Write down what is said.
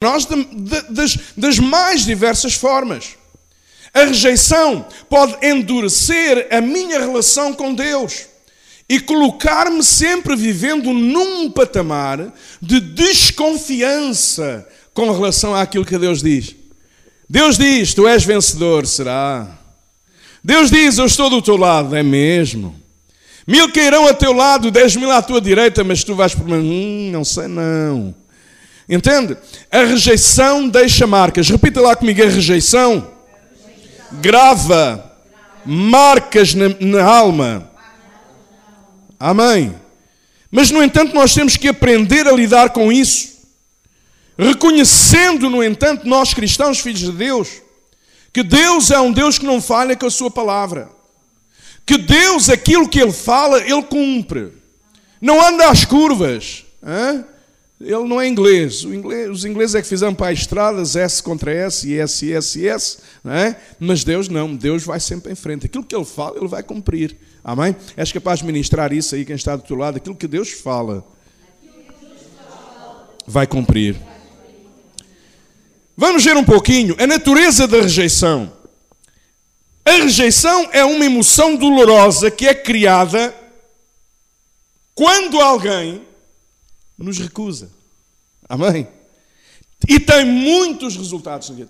nós de, de, das, das mais diversas formas. A rejeição pode endurecer a minha relação com Deus e colocar-me sempre vivendo num patamar de desconfiança com relação àquilo que Deus diz. Deus diz: Tu és vencedor, será? Deus diz: Eu estou do teu lado, é mesmo. Mil cairão a teu lado, dez mil à tua direita, mas tu vais por. Hum, não sei não. Entende? A rejeição deixa marcas. Repita lá comigo: a rejeição, grava marcas na, na alma. Amém. Mas, no entanto, nós temos que aprender a lidar com isso. Reconhecendo, no entanto, nós cristãos, filhos de Deus, que Deus é um Deus que não falha com a sua palavra. Que Deus, aquilo que Ele fala, Ele cumpre. Não anda às curvas. Hein? Ele não é inglês. inglês. Os ingleses é que fizeram para estradas S contra S e S, S, S. Não é? Mas Deus não. Deus vai sempre em frente. Aquilo que Ele fala, Ele vai cumprir. Amém? És capaz de ministrar isso aí, quem está do teu lado? Aquilo que Deus fala, vai cumprir. Vamos ver um pouquinho a natureza da rejeição. A rejeição é uma emoção dolorosa que é criada quando alguém nos recusa. Amém? E tem muitos resultados negativos.